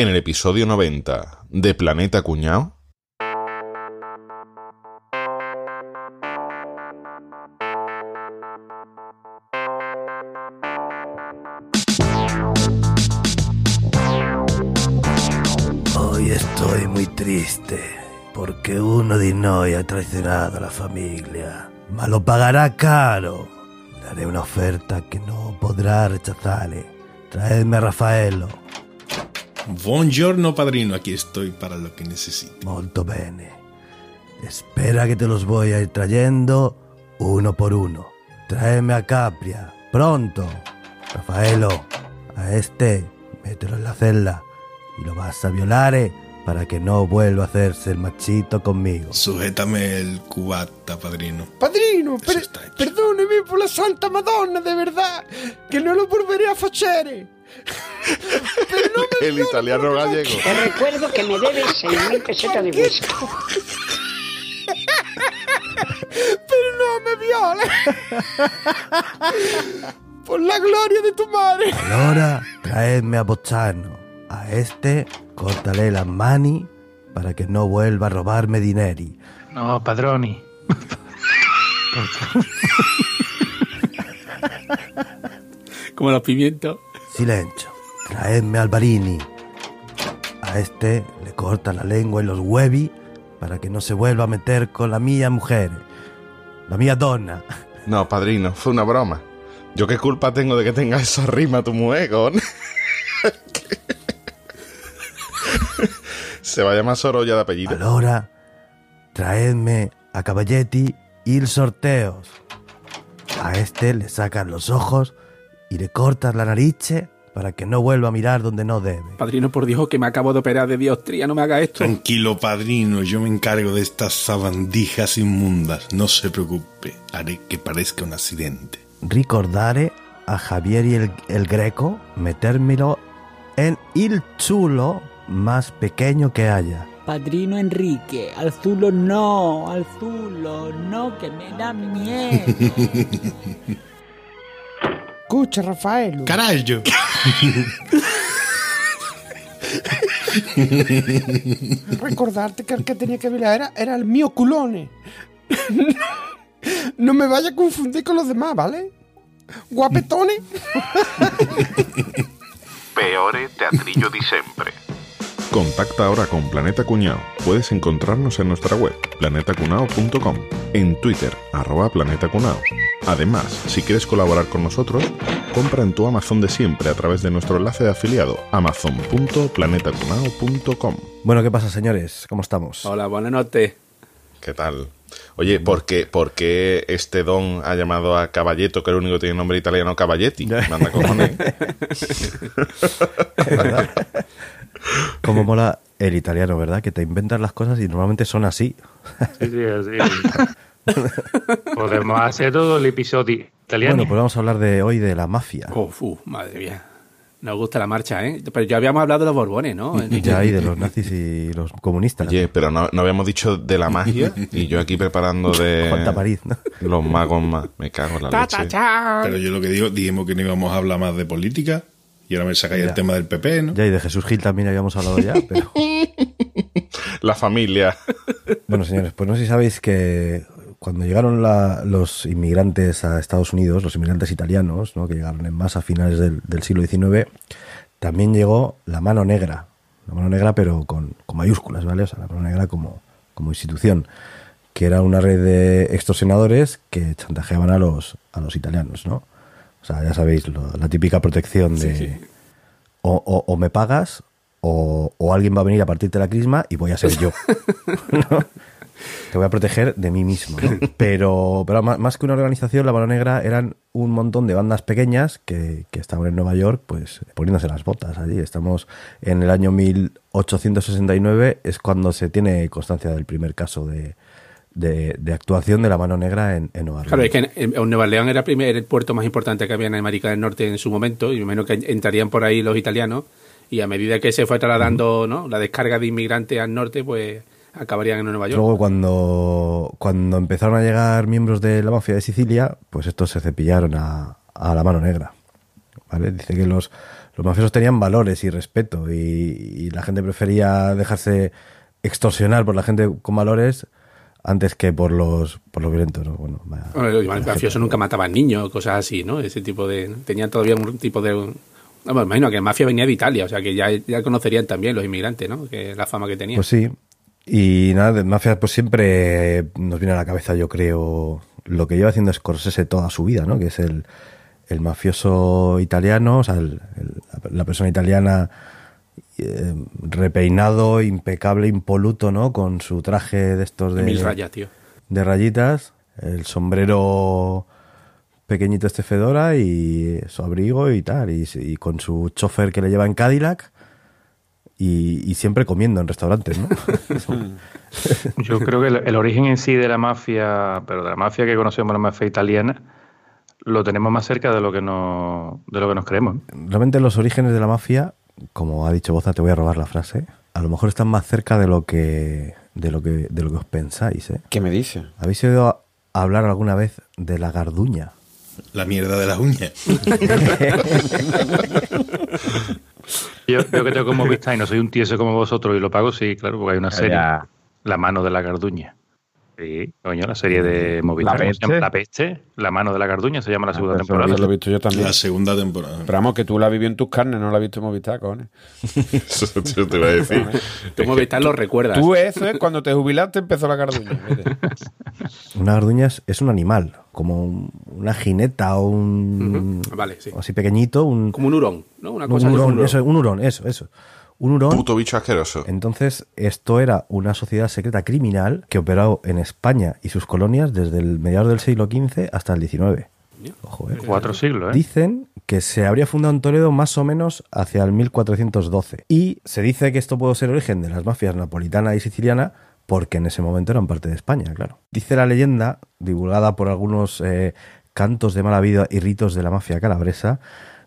en el episodio 90 de Planeta Cuñao. Hoy estoy muy triste porque uno de noi ha traicionado a la familia. Ma lo pagará caro. Le haré una oferta que no podrá rechazarle. Traedme a Rafaelo. Buongiorno padrino, aquí estoy para lo que necesite. Molto bene. Espera que te los voy a ir trayendo uno por uno. Tráeme a Capria. Pronto. Rafaelo, a este, mételo en la celda. Y lo vas a violar eh, para que no vuelva a hacerse el machito conmigo. Sujétame el cubata, padrino. Padrino, per- perdóneme por la Santa Madonna, de verdad, que no lo volveré a facere. Pero no me El italiano gallego. Te recuerdo que me debes 6.000 pesetas de whisky. pero no me violes. Por la gloria de tu madre. Ahora traedme a Bozzano. A este, córtale las mani para que no vuelva a robarme dineri. No, padroni. Como los pimientos. Silencio. Traedme al Barini. A este le corta la lengua y los huevi para que no se vuelva a meter con la mía mujer. La mía donna. No, padrino, fue una broma. ¿Yo qué culpa tengo de que tenga esa rima tu muego? Se va a llamar Sorolla de apellido. Allora, traedme a Caballetti y sorteos. A este le sacan los ojos y le cortas la nariz para que no vuelva a mirar donde no debe. Padrino, por Dios, que me acabo de operar de diostría, no me haga esto. Tranquilo, padrino, yo me encargo de estas sabandijas inmundas. No se preocupe, haré que parezca un accidente. Ricordare a Javier y el, el Greco metérmelo en el chulo más pequeño que haya. Padrino Enrique, al zulo no, al zulo no, que me da miedo. Escucha, Rafael. ¡Carajo! Recordarte que el que tenía que violar era, era el mío culone. No me vaya a confundir con los demás, ¿vale? Guapetones. Peore teatrillo di sempre. Contacta ahora con Planeta Cuñao. Puedes encontrarnos en nuestra web, planetacunao.com, en Twitter, arroba planetacunao. Además, si quieres colaborar con nosotros, compra en tu Amazon de siempre a través de nuestro enlace de afiliado, amazon.planetacunao.com. Bueno, ¿qué pasa, señores? ¿Cómo estamos? Hola, buenas noches. ¿Qué tal? Oye, ¿por qué, por qué este don ha llamado a Caballetto, que es el único que tiene nombre italiano, Caballetti? Manda cojones. Cómo mola el italiano, ¿verdad? Que te inventas las cosas y normalmente son así. Sí, sí, así. Podemos hacer todo el episodio italiano. Bueno, pues vamos a hablar de hoy de la mafia. Uf, uf, madre mía. Nos gusta la marcha, ¿eh? Pero ya habíamos hablado de los Borbones, ¿no? Ya y de los nazis y los comunistas. Oye, pero no, no habíamos dicho de la magia y yo aquí preparando de Juan París, ¿no? los magos más. Me cago en la leche. Pero yo lo que digo, dijimos que no íbamos a hablar más de política y ahora me sacáis Ya. el tema del PP, ¿no? Ya y de Jesús Gil también habíamos hablado ya, pero... La familia. Bueno, señores, pues no sé si sabéis que cuando llegaron la- los inmigrantes a Estados Unidos, los inmigrantes italianos, ¿no? que llegaron en masa a finales del, del siglo XIX, también llegó la mano negra. La mano negra, pero con, con mayúsculas, ¿vale? O sea, la mano negra como, como institución, que era una red de extorsionadores que chantajeaban a los, a los italianos, ¿no? O sea, ya sabéis, lo- la típica protección de Sí, sí. O, o- o me pagas o, o alguien va a venir a partirte la crisma y voy a ser yo. ¿no? Te voy a proteger de mí mismo. ¿no? Pero, pero más, más que una organización, la Mano Negra eran un montón de bandas pequeñas que, que estaban en Nueva York, pues poniéndose las botas allí. Estamos en el año 1869, es cuando se tiene constancia del primer caso de, de, de actuación de la Mano Negra en, en Nueva York. Claro, es que en, en Nueva León era primer- el puerto más importante que había en América del Norte en su momento, y menos que entrarían por ahí los italianos, y a medida que se fue trasladando ¿no? la descarga de inmigrantes al norte, pues acabarían en Nueva York. Luego cuando, cuando empezaron a llegar miembros de la mafia de Sicilia, pues estos se cepillaron a, a la mano negra. ¿vale? Dice que los, los mafiosos tenían valores y respeto y, y la gente prefería dejarse extorsionar por la gente con valores antes que por los por los violentos, ¿no? Bueno, vaya- Bueno, los mafiosos nunca mataban niños, cosas así, ¿no? Ese tipo de... Tenían todavía un tipo de... Bueno, imagino que la mafia venía de Italia, o sea que ya, ya conocerían también los inmigrantes, ¿no? Que la fama que tenían. Pues sí. Y nada, de mafia, pues siempre nos viene a la cabeza, yo creo, lo que lleva haciendo Scorsese toda su vida, ¿no? Que es el, el mafioso italiano, o sea, el- el- la persona italiana eh, repeinado, impecable, impoluto, ¿no? Con su traje de estos de, Mil rayas, tío. de rayitas, el sombrero pequeñito este Fedora y su abrigo y tal, y, y con su chofer que le lleva en Cadillac y, y siempre comiendo en restaurantes, ¿no? Yo creo que el, el origen en sí de la mafia, pero de la mafia que conocemos, la mafia italiana, lo tenemos más cerca de lo que nos, de lo que nos creemos. Realmente los orígenes de la mafia, como ha dicho Boza, te voy a robar la frase, a lo mejor están más cerca de lo que de lo que de lo que os pensáis, ¿eh? ¿Qué me dice? ¿Habéis oído hablar alguna vez de la garduña? La mierda de las uñas. Yo, yo que tengo como vista y no soy un tieso como vosotros y lo pago, sí, claro, porque hay una serie, Ya. La mano de la garduña. Sí, coño, la serie de Movistar. La ¿cómo se llama? peste. La peste, la mano de la garduña, se llama la segunda pues eso temporada. Lo he visto yo también. La segunda temporada. Pero vamos, que tú la has vivido en tus carnes, no la has visto en Movistar, cojones. Eso yo te iba a decir. Tú Movistar lo recuerdas. Tú eso es cuando te jubilaste empezó la carduña. Una garduña es, es un animal, como un- una jineta o un Vale, sí. o así pequeñito, un, Como un hurón, ¿no? Una un cosa un hurón, hurón. eso, un hurón, eso, eso. Un hurón. Puto bicho asqueroso. Entonces, esto era una sociedad secreta criminal que operó en España y sus colonias desde el mediados del siglo XV hasta el XIX. Ojo, eh. Cuatro siglos, ¿eh? Dicen que se habría fundado en Toledo más o menos hacia el 1412. Y se dice que esto puede ser origen de las mafias napolitana y siciliana porque en ese momento eran parte de España, claro. Dice la leyenda, divulgada por algunos eh, cantos de mala vida y ritos de la mafia calabresa,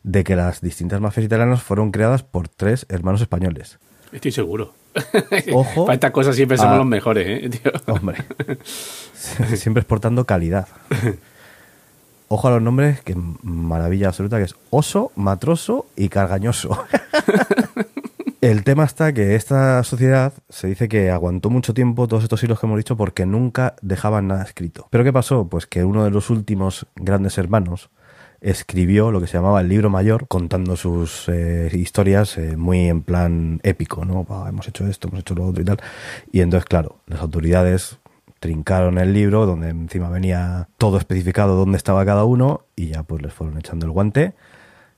de que las distintas mafias italianas fueron creadas por tres hermanos españoles. Estoy seguro. Ojo Para estas cosas siempre somos a- los mejores, ¿eh? tío? Hombre, siempre exportando calidad. Ojo a los nombres, que maravilla absoluta, que es oso, matroso y cargañoso. El tema está que esta sociedad se dice que aguantó mucho tiempo todos estos siglos que hemos dicho porque nunca dejaban nada escrito. ¿Pero qué pasó? Pues que uno de los últimos grandes hermanos escribió lo que se llamaba el libro mayor, contando sus eh, historias eh, muy en plan épico, ¿no? "Buah, hemos hecho esto, hemos hecho lo otro y tal. Y entonces, claro, las autoridades trincaron el libro donde encima venía todo especificado dónde estaba cada uno y ya pues les fueron echando el guante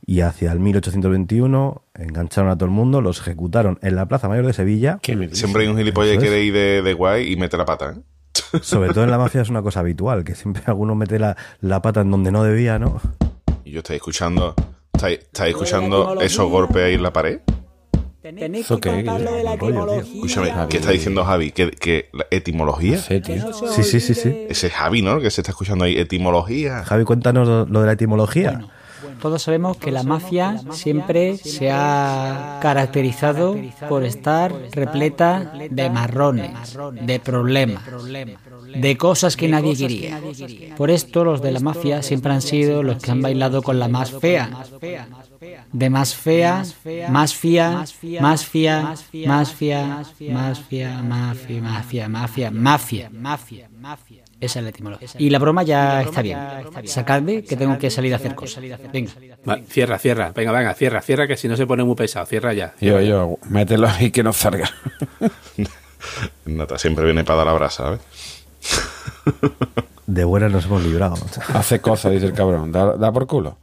y hacia el 1821 engancharon a todo el mundo, los ejecutaron en la Plaza Mayor de Sevilla. ¿Qué me dice? Siempre hay un gilipollas que quiere ir de, de guay y mete la pata, ¿eh? Sobre todo en la mafia es una cosa habitual, que siempre alguno mete la, la pata en donde no debía, ¿no? Y yo estáis escuchando, estáis, estáis escuchando esos golpes ahí en la pared. Tenéis ¿Eso que qué? contar lo de la Rollo, tío. etimología. Escúchame, Javi. ¿qué está diciendo Javi? ¿Que, que la etimología? No sé, tío. Sí, sí, sí, sí. Ese es Javi, ¿no? Que se está escuchando ahí, etimología. Javi, cuéntanos lo, lo de la etimología. Todos sabemos que la mafia siempre se ha caracterizado por estar repleta de marrones, de problemas, de cosas que nadie quería. Por esto los de la mafia siempre han sido los que han bailado con la más fea. De más fea, más fía, más fía, más fía, más fía, mafia, mafia, mafia, mafia, mafia, mafia. Esa es la etimología. Y la broma ya está bien. Sacadme que tengo que salir a hacer cosas. Venga. Va, cierra, cierra. Venga, venga, cierra, cierra, que si no se pone muy pesado. Cierra ya. Yo, yo, mételo ahí que no salga. Nata siempre viene para dar la brasa, ¿sabes? De buenas nos hemos librado. Hace cosas, dice el cabrón. Da, da por culo.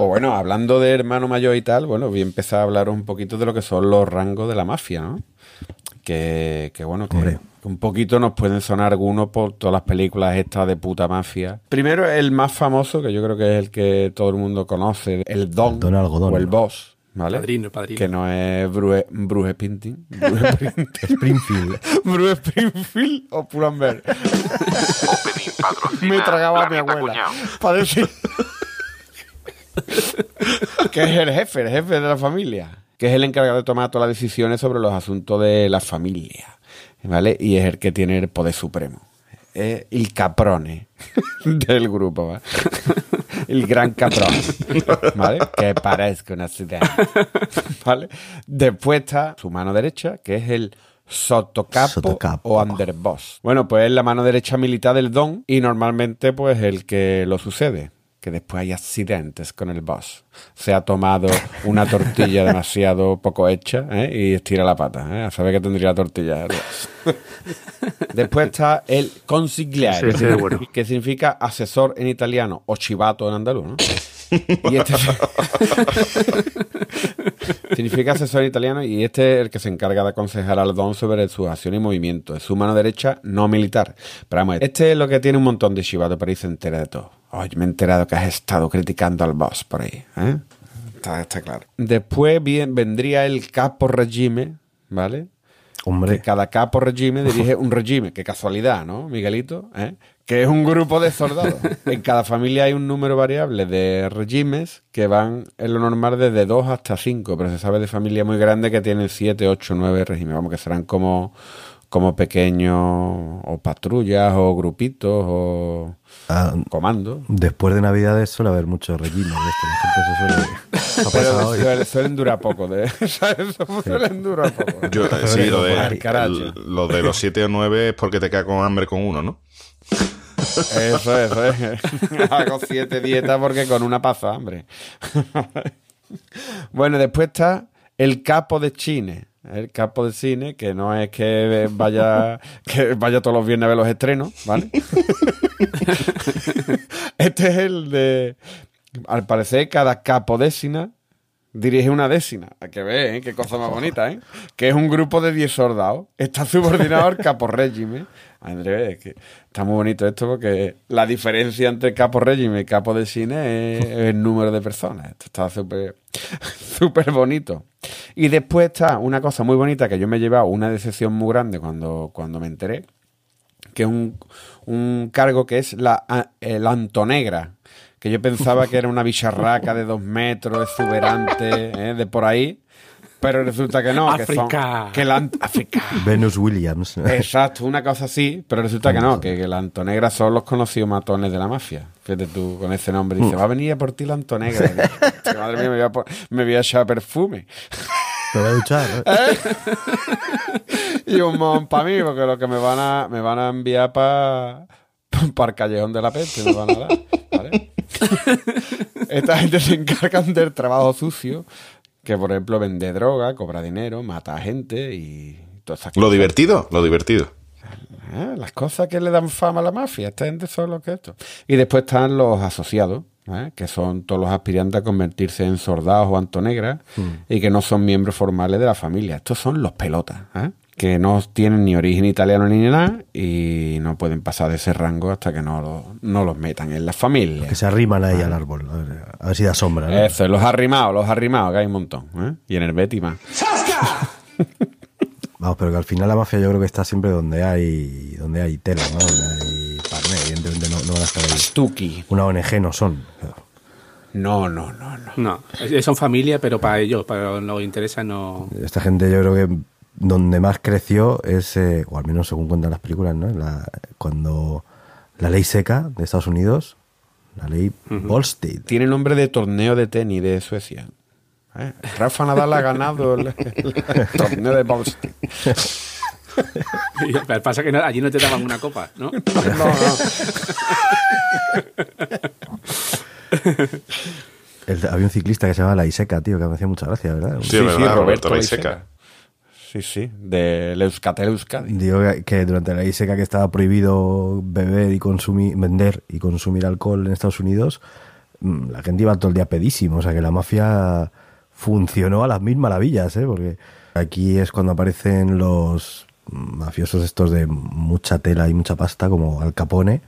O bueno, hablando de hermano mayor y tal, bueno, voy a empezar a hablar un poquito de lo que son los rangos de la mafia, ¿no? Que, que bueno, que Hombre. un poquito nos pueden sonar algunos por todas las películas estas de puta mafia. Primero, el más famoso, que yo creo que es el que todo el mundo conoce, el Don, Don Algodón. o el Boss, ¿vale? Padrino, padrino. Que no es Bruce, Bruce Sprinting. Bruce Sprinting. Springfield. Bruce Springfield o Pull&Bear. Me tragaba a mi abuela. Para decir que es el jefe, el jefe de la familia. Que es el encargado de tomar todas las decisiones sobre los asuntos de la familia. ¿Vale? Y es el que tiene el poder supremo. Es el caprone del grupo, ¿va? El gran cabrón, ¿vale? Que parezca un accidente, ¿vale? Después está su mano derecha, que es el sotocapo, Sotocapo. o underboss. Bueno, pues es la mano derecha militar del don y normalmente pues el que lo sucede. Que después hay accidentes con el boss. Se ha tomado una tortilla demasiado poco hecha ¿eh? y estira la pata. ¿eh? A saber que tendría la tortilla. boss. Después está el consigliere, Sí, sí, bueno. que significa asesor en italiano o chivato en andaluz, ¿no? Y este significa asesor en italiano y este es el que se encarga de aconsejar al don sobre sus acciones y movimientos. Es su mano derecha no militar. Pero vamos, este es lo que tiene un montón de chivato, pero ahí se entera de todo. Ay, me he enterado que has estado criticando al boss por ahí. ¿eh? Está, está claro. Después bien, vendría el capo regime, ¿vale? Que Hombre, cada capo regime dirige un regime. Qué casualidad, ¿no, Miguelito? ¿Eh? Que es un grupo de soldados. En cada familia hay un número variable de regimes que van en lo normal desde 2 hasta 5, pero se sabe de familias muy grandes que tienen 7, 8, 9 regímenes. Vamos, que serán como, como pequeños o patrullas o grupitos o ah, comandos. después de Navidades suele haber muchos regímenes de esto. La gente se suele... ha pasado Pero hoy. suelen, suelen durar poco. De, ¿sabes? Suelen durar poco. Yo, eh, sí, lo de, el- lo de los 7 o 9 es porque te queda con hambre con uno, ¿no? Eso, eso es. Hago siete dietas porque con una pasa, hambre. bueno, después está el capo de cine. El capo de cine, que no es que vaya, que vaya todos los viernes a ver los estrenos, ¿vale? este es el de. Al parecer, cada capo décina dirige una décina. Hay que ver, ¿eh? Qué cosa más bonita, ¿eh? Que es un grupo de 10 soldados. Está subordinado al capo régimen. Andrés, que está muy bonito esto porque la diferencia entre capo régimen y capo de cine es el número de personas. Esto está súper súper bonito. Y después está una cosa muy bonita que yo me he llevado una decepción muy grande cuando, cuando me enteré, que es un, un cargo que es la, a- el Antonegra, que yo pensaba que era una bicharraca de dos metros, exuberante, ¿eh? de por ahí, pero resulta que no, que son... África. Que la, ant- África. Venus Williams. Exacto, una cosa así, pero resulta que no, que, que la Antonegra son los conocidos matones de la mafia. Fíjate tú con ese nombre, dice, va a venir a por ti la Antonegra. Madre mía, me voy, a, me voy a echar perfume. Te voy a duchar. ¿eh? y un mon para mí, porque lo que me van a, me van a enviar para el callejón de la peste, me van a dar, ¿vale? Esta gente se encargan del trabajo sucio, que por ejemplo vende droga, cobra dinero, mata a gente y todas esas Lo cosas. divertido, lo divertido. Ah, Las cosas que le dan fama a la mafia, esta gente son lo que esto. Y después están los asociados, ¿eh? que son todos los aspirantes a convertirse en soldados o antonegras y que no son miembros formales de la familia. Estos son los pelotas, ¿eh? Que no tienen ni origen italiano ni nada y no pueden pasar de ese rango hasta que no, lo- no los metan en la familia. Que se arriman ahí al árbol. A ver, a ver si da sombra. ¿no? Eso, los arrimados, los arrimados, que hay un montón. ¿eh? Y en el Betty más. Vamos, pero que al final la mafia yo creo que está siempre donde hay donde hay tela, ¿no? Donde hay evidentemente no, no van a estar ahí. Stucky. Una ONG no son. No, no, no, no. No, son familia, pero para ellos, para los intereses no. Esta gente yo creo que donde más creció es, eh, o al menos según cuentan las películas, ¿no? La- cuando la ley seca de Estados Unidos, la ley Volstead. Tiene nombre de torneo de tenis de Suecia. ¿Eh? Rafa Nadal ha ganado el, el torneo de Boston. Pero pasa que no- allí no te daban una copa, ¿no? No, no. El- había un ciclista que se llamaba La Iseca, tío, que me hacía mucha gracia, ¿verdad? Sí, es verdad, Roberto Laiseca. Sí, sí, del Euskatel Euskadi. Digo que- durante la ley seca que estaba prohibido beber y consumir, vender y consumir alcohol en Estados Unidos, mm, la gente iba todo el día pedísimo. O sea que la mafia funcionó a las mil maravillas, ¿eh? Porque aquí es cuando aparecen los mafiosos estos de mucha tela y mucha pasta, como Al Capone,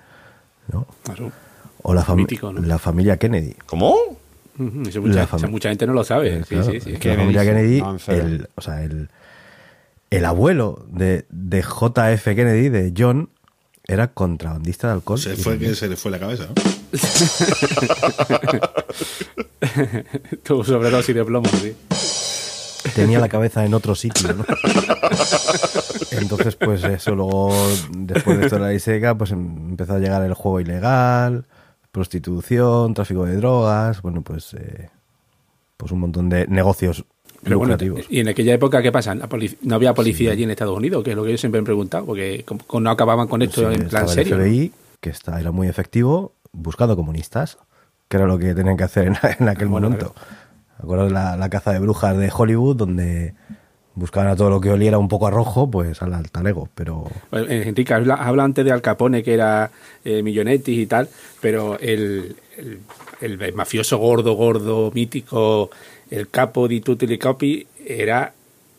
¿no? Claro. O la, fami- Mítico, ¿no? la familia Kennedy. ¿Cómo? Eso mucha, La fam- eso mucha gente no lo sabe. Sí, claro, sí, sí. es que la familia Kennedy, no, el, o sea, el, el abuelo de, de JF Kennedy, de John, era contrabandista de alcohol. Se y fue que se le fue la cabeza, ¿no? Tu sobredosis de plomo, sí. Tenía la cabeza en otro sitio, ¿no? Entonces, pues eso, luego, después de esto de la ley seca, pues em- empezó a llegar el juego ilegal, prostitución, tráfico de drogas, bueno, pues, eh, pues un montón de negocios Pero bueno, y en aquella época, ¿qué pasa? No había policía allí en Estados Unidos, que es lo que yo siempre me he preguntado, porque no acababan con esto Sí, en plan serio. El que está, era muy efectivo, buscando comunistas, que era lo que tenían que hacer en, en aquel Bueno, momento. Acuerdo de la, la caza de brujas de Hollywood, donde buscaban a todo lo que oliera un poco a rojo, pues al talego, pero... Eh, Enrique, habla, habla antes de Al Capone, que era eh, millonetti y tal, pero el, el, el mafioso gordo, gordo, mítico, el capo di tutti li capi, era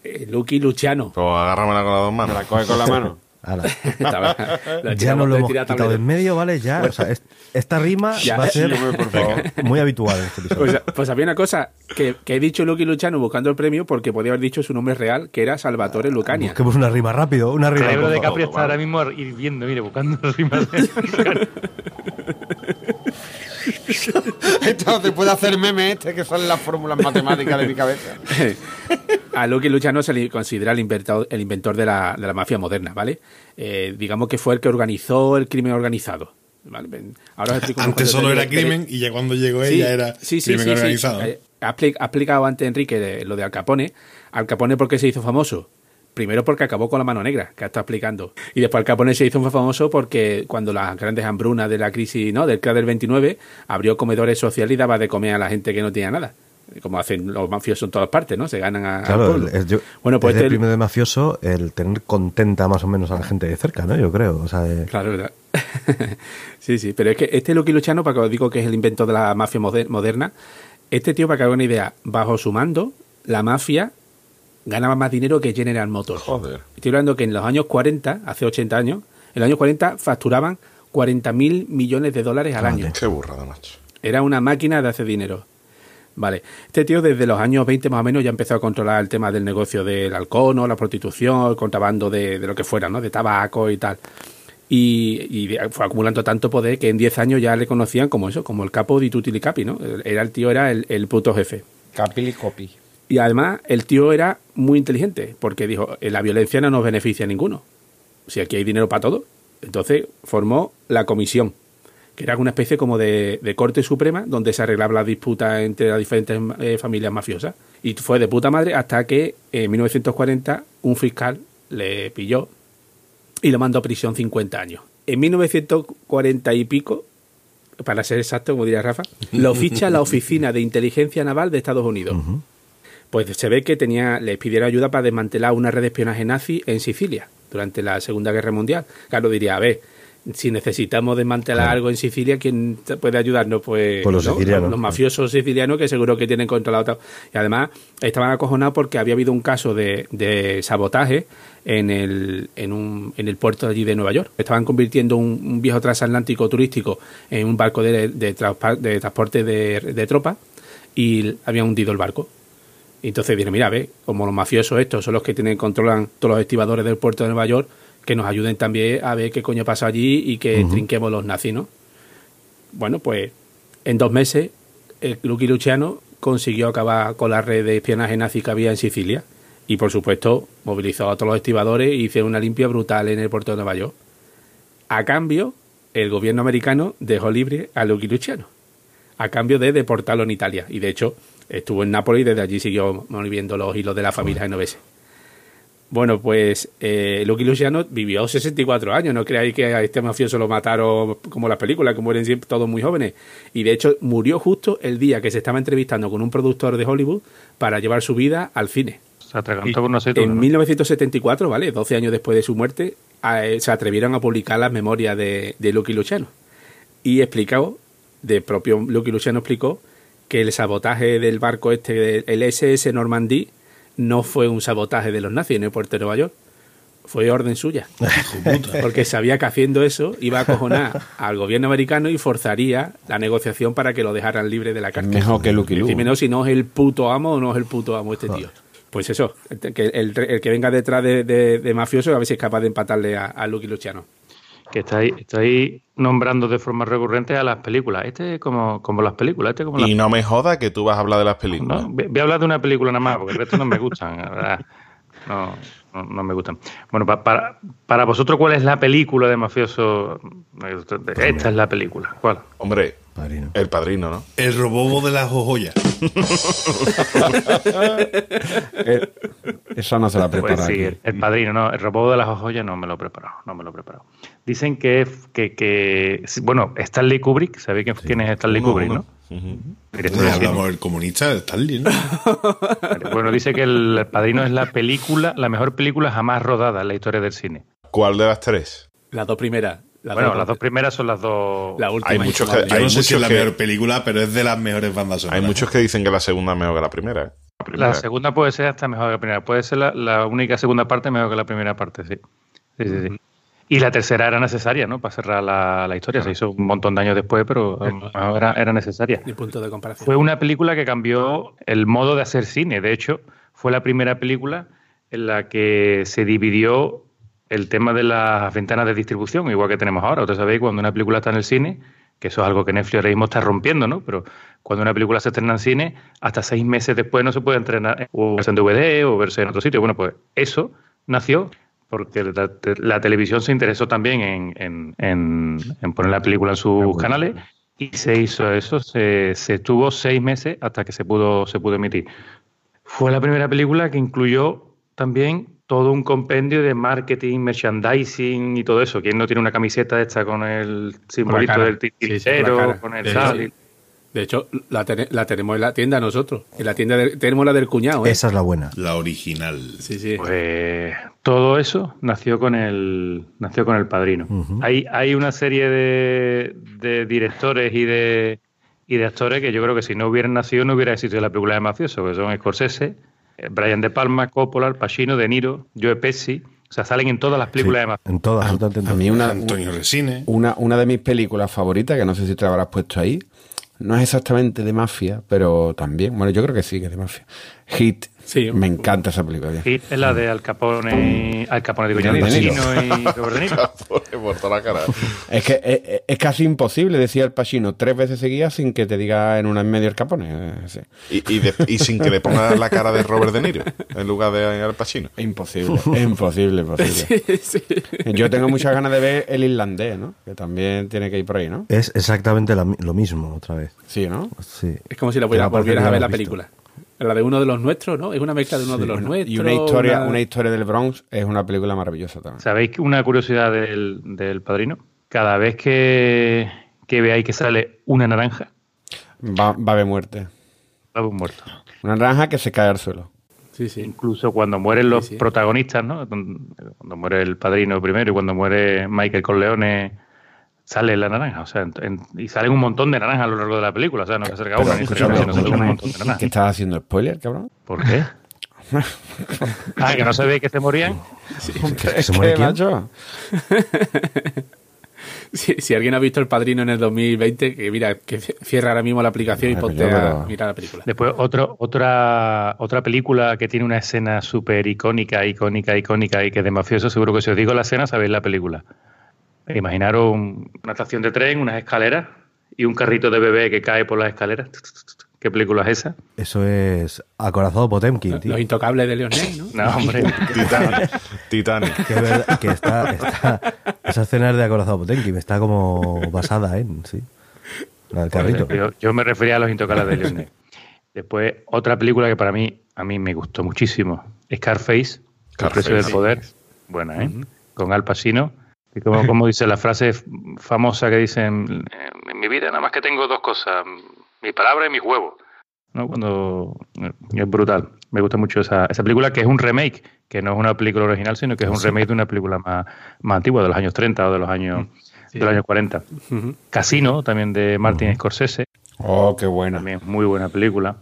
eh, Lucky Luciano. Pues agárramela con las dos manos. La coge con la mano. la ya tiramos no lo hemos quitado tablero. en medio, ¿vale? Ya, o sea, es- esta rima Ya, va a ser por favor. muy habitual en este episodio. Pues, pues había una cosa que, que he dicho Lucky Luciano buscando el premio porque podía haber dicho su nombre real, que era Salvatore Lucania. Busquemos una rima rápido, una El rima. cerebro por de. Capri está ahora mismo hirviendo, mire, buscando rimas de... Entonces puede hacer memes este que son las fórmulas matemáticas de mi cabeza. A Lucky Luciano se le considera el inventor, el inventor de, la, de la mafia moderna, ¿vale? Eh, digamos que fue el que organizó el crimen organizado. Ahora os Antes solo era crimen y ya cuando llegó Sí, ella era sí, sí, crimen organizado. Eh, ha expli- ha explicado antes Enrique de- lo de Al Capone. Al Capone, ¿por qué se hizo famoso? Primero porque acabó con la mano negra, que estado explicando. Y después Al Capone se hizo famoso porque cuando las grandes hambrunas de la crisis, ¿no? Del crack del 29, abrió comedores sociales y daba de comer a la gente que no tenía nada. Como hacen los mafiosos en todas partes, ¿no? Se ganan a, Claro, yo, bueno, pues es el este- primero de mafioso el tener contenta más o menos a la gente de cerca, ¿no? Yo creo. O sea, eh, Claro, ¿verdad? sí, sí, pero es que este Lucky Luciano, para que os digo que es el invento de la mafia moder- moderna, este tío, para que haga una idea, bajo su mando, la mafia ganaba más dinero que General Motors. Joder. Estoy hablando que en los años 40, hace 80 años, en los años 40 facturaban 40 mil millones de dólares al año. Qué burrada, macho. Era una máquina de hacer dinero. Vale. Este tío desde los años 20 más o menos ya empezó a controlar el tema del negocio del alcohol, ¿no? la prostitución, el contrabando de, de lo que fuera, ¿no? De tabaco y tal. Y, fue acumulando tanto poder que en 10 años ya le conocían como eso, como el capo di tutti capi, ¿no? Era el tío, era el, el puto jefe. Capili copi. Y además el tío era muy inteligente, porque dijo, "Eh, la violencia no nos beneficia a ninguno. Si aquí hay dinero para todo. Entonces formó la comisión, que era una especie como de, de corte suprema, donde se arreglaba la disputa entre las diferentes eh, familias mafiosas. Y fue de puta madre hasta que en 1940 un fiscal le pilló y lo mandó a prisión 50 años. En 1940 y pico, para ser exacto, como diría Rafa, lo ficha la Oficina de Inteligencia Naval de Estados Unidos. Pues se ve que tenía, les pidieron ayuda para desmantelar una red de espionaje nazi en Sicilia durante la Segunda Guerra Mundial. Claro, diría, a ver, si necesitamos desmantelar algo en Sicilia, ¿quién puede ayudarnos? Pues, Pues los ¿no? sicilianos. los mafiosos sicilianos que seguro que tienen controlado. todo. Y además estaban acojonados porque había habido un caso de, de sabotaje en el, en, un, en el puerto allí de Nueva York. Estaban convirtiendo un, un viejo transatlántico turístico en un barco de, de, de transporte de, de tropas y había hundido el barco. Y entonces viene, mira, ve, como los mafiosos estos son los que tienen controlan todos los estibadores del puerto de Nueva York, que nos ayuden también a ver qué coño pasa allí y que trinquemos los nazis, ¿no? Bueno, pues en dos meses el Lucky Luciano consiguió acabar con la red de espionaje nazi que había en Sicilia y por supuesto movilizó a todos los estibadores y hizo una limpia brutal en el puerto de Nueva York. A cambio, el gobierno americano dejó libre a Lucky Luciano, a cambio de deportarlo en Italia. Y de hecho, estuvo en Nápoles y desde allí siguió moviendo los hilos de la familia genovese. Bueno, pues eh, Lucky Luciano vivió 64 años. No creáis que a este mafioso lo mataron como las películas, que mueren siempre todos muy jóvenes. Y de hecho murió justo el día que se estaba entrevistando con un productor de Hollywood para llevar su vida al cine. Se atragantó con una aceituna. En ¿no? 1974, ¿vale? 12 años después de su muerte, eh, se atrevieron a publicar las memorias de, de Lucky Luciano. Y explicó, de propio Lucky Luciano explicó, que el sabotaje del barco este, el SS Normandie, no fue un sabotaje de los nazis en el puerto de Nueva York. Fue orden suya. Porque sabía que haciendo eso iba a acojonar al gobierno americano y forzaría la negociación para que lo dejaran libre de la cárcel. Mejor que Lucky Luke. No, si no es el puto amo o no es el puto amo este tío. Pues eso, el, que- el, el que venga detrás de, de, de mafioso a ver si es capaz de empatarle a, a Lucky Luciano. Que estáis, estáis nombrando de forma recurrente a las películas. Este es como, como las películas. Este es como las Y no me joda que tú vas a hablar de las películas. No, voy a hablar de una película nada más, porque el resto no me gustan, la verdad. No, no, no me gustan. Bueno, pa- para, para vosotros, ¿cuál es la película de mafioso? Esta es la película. ¿Cuál? Hombre, Padrino. El padrino, ¿no? El robobo de las joyas. Eh, Esa no se la prepara. Pues sí, aquí. el, el padrino, no, el robot de las joyas no me lo he preparado, no me lo he preparado. Dicen que, que, que bueno, Stanley Kubrick, ¿sabéis quién, quién es Stanley Uno, Kubrick, uno. no? Ujú. Director de cine. Hablamos del comunista de Stanley, ¿no? Bueno, dice que el Padrino es la película, la mejor película jamás rodada en la historia del cine. ¿Cuál de las tres? Las dos primeras. Bueno, dos, las dos primeras son las dos. La última. Hay muchos Yo que, hay no sé si es la que- mejor película, pero es de las mejores bandas sonoras. hay muchos que dicen que la segunda es mejor que la primera. La primera. La segunda puede ser hasta mejor que la primera. Puede ser la, la única segunda parte mejor que la primera parte, sí. Sí, sí, sí. Y la tercera era necesaria, ¿no? Para cerrar la, la historia. Se hizo un montón de años después, pero a lo mejor era, era necesaria. Ni punto de comparación. Fue una película que cambió el modo de hacer cine. De hecho, fue la primera película en la que se dividió el tema de las ventanas de distribución, igual que tenemos ahora. Ustedes sabéis, cuando una película está en el cine, que eso es algo que Netflix ahora mismo está rompiendo, ¿no? Pero cuando una película se estrena en cine, hasta seis meses después no se puede entrenar o verse en DVD o verse en otro sitio. Bueno, pues eso nació porque la, la televisión se interesó también en, en- en- en poner la película en sus canales y se hizo eso, se, se estuvo seis meses hasta que se pudo, se pudo emitir. Fue la primera película que incluyó también todo un compendio de marketing, merchandising y todo eso. ¿Quién no tiene una camiseta esta con el simbolito cara. del Sí, sí, con titiritero, con el sí. De hecho, la, tene- la tenemos en la tienda nosotros. En la tienda de- tenemos la del cuñado, ¿eh? Esa es la buena. La original. Sí, sí. Pues todo eso nació con el nació con el padrino. Ujú. hay, hay una serie de, de directores y de y de actores que yo creo que si no hubieran nacido no hubiera existido la película de mafioso, que son Scorsese, Brian De Palma, Coppola, Al Pacino, De Niro, Joe Pesci, o sea, salen en todas las películas de mafioso. En todas, en A mí una, Antonio Resine. una, una de mis películas favoritas, que no sé si te la habrás puesto ahí, no es exactamente de mafia, pero también, bueno, yo creo que sí que es de mafia. Hit. Sí. Me encanta esa película. Y es la de Al Capone, Al Capone digo yo, De Al Niro. Pacino y Robert De Niro. Por toda la cara. Es que es, es- es casi imposible, decía el Pacino, tres veces seguidas sin que te diga en una en medio el capone. eh, sí. Y, y, de- y sin que le ponga la cara de Robert De Niro en lugar de Al Pacino. Imposible, es imposible, imposible. Sí. Yo tengo muchas ganas de ver el irlandés, ¿no? Que también tiene que ir por ahí, ¿no? Es exactamente la lo mismo otra vez. Sí, ¿no? Sí. Es como si la volvieras a ver la película. La de uno de los nuestros, ¿no? Es una mezcla de uno de los Bueno, nuestros. y una historia, una- una historia del Bronx es una película maravillosa también. ¿Sabéis una curiosidad del, del padrino? Cada vez que, que veáis que sale una naranja, Va, va a haber muerte. va a haber un muerto. Una naranja que se cae al suelo. Sí, sí. Incluso cuando mueren los Sí, sí. protagonistas, ¿no? Cuando muere el padrino primero y cuando muere Michael Corleone, sale la naranja. O sea, en- en- y salen un montón de naranjas a lo largo de la película. O sea, no que acerca una ni se Escúchame, sino salen un montón de ¿Qué naranjas. estás haciendo spoiler, cabrón? ¿Por qué? ah, que no se ve que se morían. ¿Que se muere ¿Qué, quién? Si, si alguien ha visto El Padrino en el 2020, que mira, que cierra ahora mismo la aplicación y ponte a mirar la película. Después otro, otra, otra película que tiene una escena súper icónica, icónica, icónica y que es de mafioso, seguro que si os digo la escena sabéis la película. Imaginaros un- una estación de tren, unas escaleras y un carrito de bebé que cae por las escaleras. ¿Qué película es esa? Eso es Acorazado Potemkin, tío. Los intocables de Leonel, ¿no? No, hombre. Titanic. Titanic. Que, es verdad que está, está- esa escena es de Acorazado Potemkin, está como basada en, sí. La del carrito. Yo, yo me refería a Los Intocables de Leonel. Después, otra película que para mí, a mí me gustó muchísimo, Scarface, El Scarface, precio del poder. Buena, ¿eh? Con Al Pacino. Y como, como dice la frase famosa que dicen, en mi vida nada más que tengo dos cosas, mi palabra y mis huevos. ¿no? Cuando eh, es brutal. Me gusta mucho esa, esa película que es un remake, que no es una película original, sino que es un remake de una película más, más antigua, de los años 30 o de los años, de los años 40. Ujú. Casino, también de Martin Scorsese, Oh, qué buena. también es muy buena película.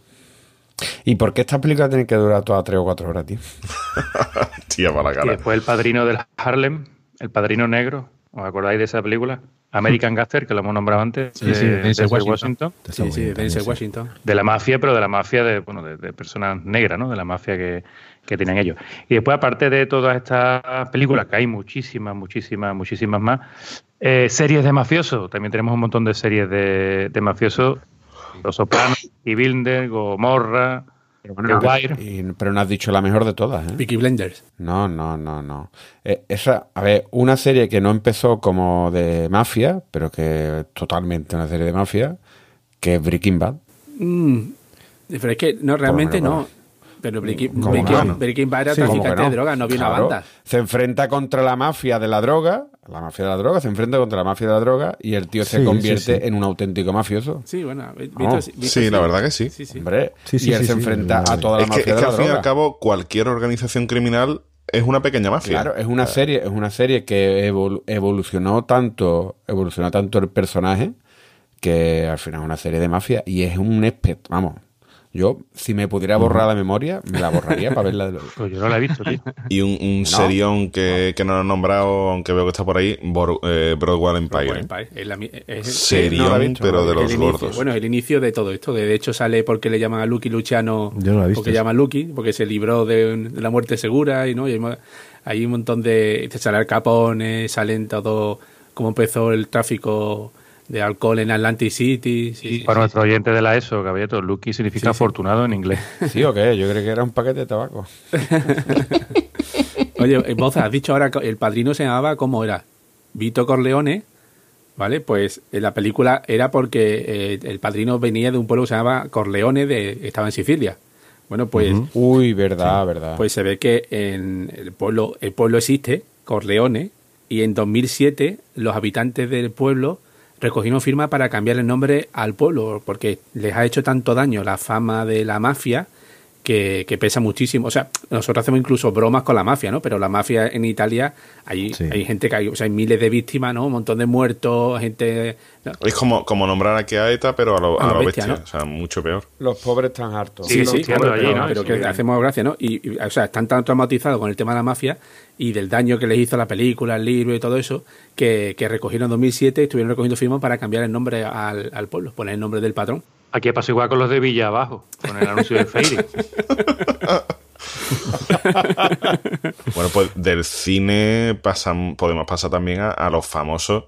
¿Y por qué esta película tiene que durar todas tres o cuatro horas, tío? Tía para la Y cara. después El Padrino del Harlem, El Padrino Negro, ¿os acordáis de esa película? American Gangster, que lo hemos nombrado antes, Sí, sí, de Washington. Sí, sí. Washington. de la mafia, pero de la mafia de, bueno, de, de personas negras, ¿no? De la mafia que, que tienen ellos. Y después, aparte de todas estas películas, que hay muchísimas, muchísimas, muchísimas más, eh, series de mafiosos. También tenemos un montón de series de, de mafiosos. Los Sopranos, y Bilder, Gomorra, Pero, bueno, The no, Wire. y- pero no has dicho la mejor de todas, ¿eh? Peaky Blinders. No, no, no, no. Eh, esa, a ver, una serie que no empezó como de mafia, pero que es totalmente una serie de mafia, que es Breaking Bad. Mm, pero es que no, realmente no. Pero Breaking, ¿Cómo Breaking, que no? Breaking Bad era Sí, ¿cómo traficante no? de droga, no una Claro. banda. Se enfrenta contra la mafia de la droga, la mafia de la droga, se enfrenta contra la mafia de la droga y el tío se convierte sí, sí. en un auténtico mafioso. Sí, bueno, Oh, Sí, la verdad que sí. Sí, sí. Hombre, Sí, sí, y él sí, se sí, enfrenta sí. a toda la Es que, mafia es que de la al fin y droga. al cabo, cualquier organización criminal es una pequeña mafia. Claro, es una serie, es una serie que evolu- evolucionó tanto, evolucionó tanto el personaje que al final es una serie de mafia y es un espect, vamos. Yo, si me pudiera borrar la memoria, me la borraría para verla de nuevo. Pues yo no la he visto, tío. Y un, un serión que, que no lo he nombrado, aunque veo que está por ahí, Bor- eh, Broadway Empire. Bueno, pa- es la es- Serión, no visto, pero no, de los gordos. Bueno, el inicio de todo esto. De hecho, sale porque le llaman a Lucky Luciano. Yo no la he visto Porque esa. llaman Lucky, porque se libró de, un- de la muerte segura. y no y hay, hay un montón de. Sale Al Capone, salen todo. Cómo empezó el tráfico de alcohol en Atlantic City. sí, Para sí. nuestro oyente de la ESO, Caballero, Lucky significa Sí, sí. afortunado en inglés. ¿Sí o qué? Yo creo que era un paquete de tabaco. Oye, eh, Boza, has dicho ahora que el padrino se llamaba, ¿cómo era? Vito Corleone, ¿vale? Pues en la película era porque eh, el padrino venía de un pueblo que se llamaba Corleone, de, estaba en Sicilia. Bueno, pues, Uy, verdad, verdad. pues se ve que en el pueblo, el pueblo existe, Corleone, y en 2007 los habitantes del pueblo recogieron firma para cambiar el nombre al pueblo, porque les ha hecho tanto daño la fama de la mafia que, que pesa muchísimo. O sea, nosotros hacemos incluso bromas con la mafia, ¿no? Pero la mafia en Italia, hay, Sí. hay gente que hay, o sea, hay miles de víctimas, ¿no? Un montón de muertos, gente... ¿no? Es como, como nombrar aquí a ETA, pero a lo, A a lo bestia, bestia. ¿no? O sea, mucho peor. Los pobres están hartos. Sí, sí, allí, pero, ¿no? pero Eso que que- hacemos gracia, ¿no? Y, y, o sea, están tan traumatizados con el tema de la mafia y del daño que les hizo la película, el libro y todo eso, que, que recogieron en 2007 y estuvieron recogiendo firmas para cambiar el nombre al, al pueblo, poner el nombre del patrón. Aquí pasa igual con los de Villa abajo, con el anuncio de Feiri. Bueno, pues del cine pasan, podemos pasar también a, a los famosos.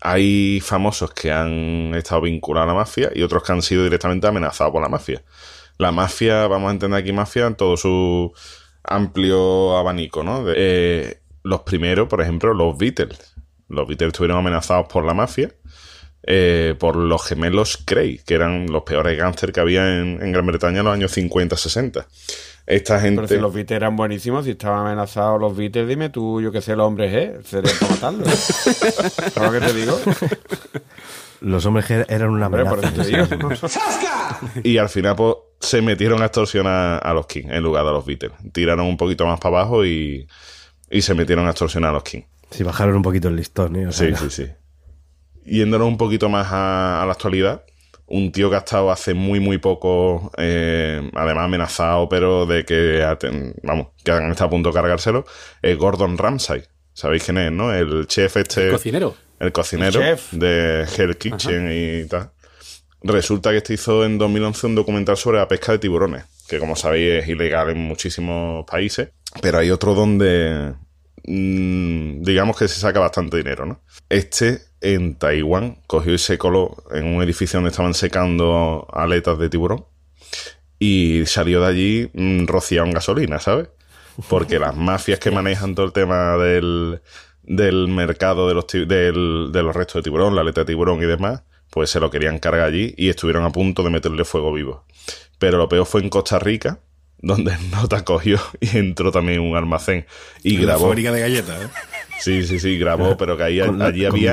Hay famosos que han estado vinculados a la mafia y otros que han sido directamente amenazados por la mafia. La mafia, vamos a entender aquí mafia en todo su amplio abanico, ¿no? De- eh, los primeros, por ejemplo, los Beatles. Los Beatles estuvieron amenazados por la mafia, eh, por los gemelos Cray, que eran los peores gángsters que había en, en Gran Bretaña en los años 50-60. Esta gente... Pero si los Beatles eran buenísimos, si estaban amenazados los Beatles, dime tú, yo que sé, el hombre G, sería para matarlos. ¿Sabes lo que te digo? Los hombres G eran una Hombre, amenaza. por eso te digo. Y al final pues, se metieron a extorsionar a los King en lugar de a los Beatles. Tiraron un poquito más para abajo y, y se metieron a extorsionar a los King. Sí, bajaron un poquito el listón, ¿eh? O sea, Sí, sí, sí. Yéndonos un poquito más a, a la actualidad, un tío que ha estado hace muy, muy poco, eh, además amenazado, pero de que, aten- vamos, que han estado a punto de cargárselo, es Gordon Ramsay. ¿Sabéis quién es, no? El chef este... El cocinero. El cocinero El chef. de Hell Kitchen y tal. Resulta que este hizo en 2011 un documental sobre la pesca de tiburones, que como sabéis es ilegal en muchísimos países, pero hay otro donde mm, digamos que se saca bastante dinero, ¿no? Este en Taiwán cogió y se coló en un edificio donde estaban secando aletas de tiburón y salió de allí mm, rociado en gasolina, ¿sabes? Porque las mafias que manejan todo el tema del, del mercado de los, del- de los restos de tiburón, la aleta de tiburón y demás, pues se lo querían cargar allí y estuvieron a punto de meterle fuego vivo. Pero lo peor fue en Costa Rica, donde nota cogió y entró también en un almacén y En la grabó. fábrica de galletas, ¿eh? Sí, sí, sí, grabó, pero que ahí, Con- allí había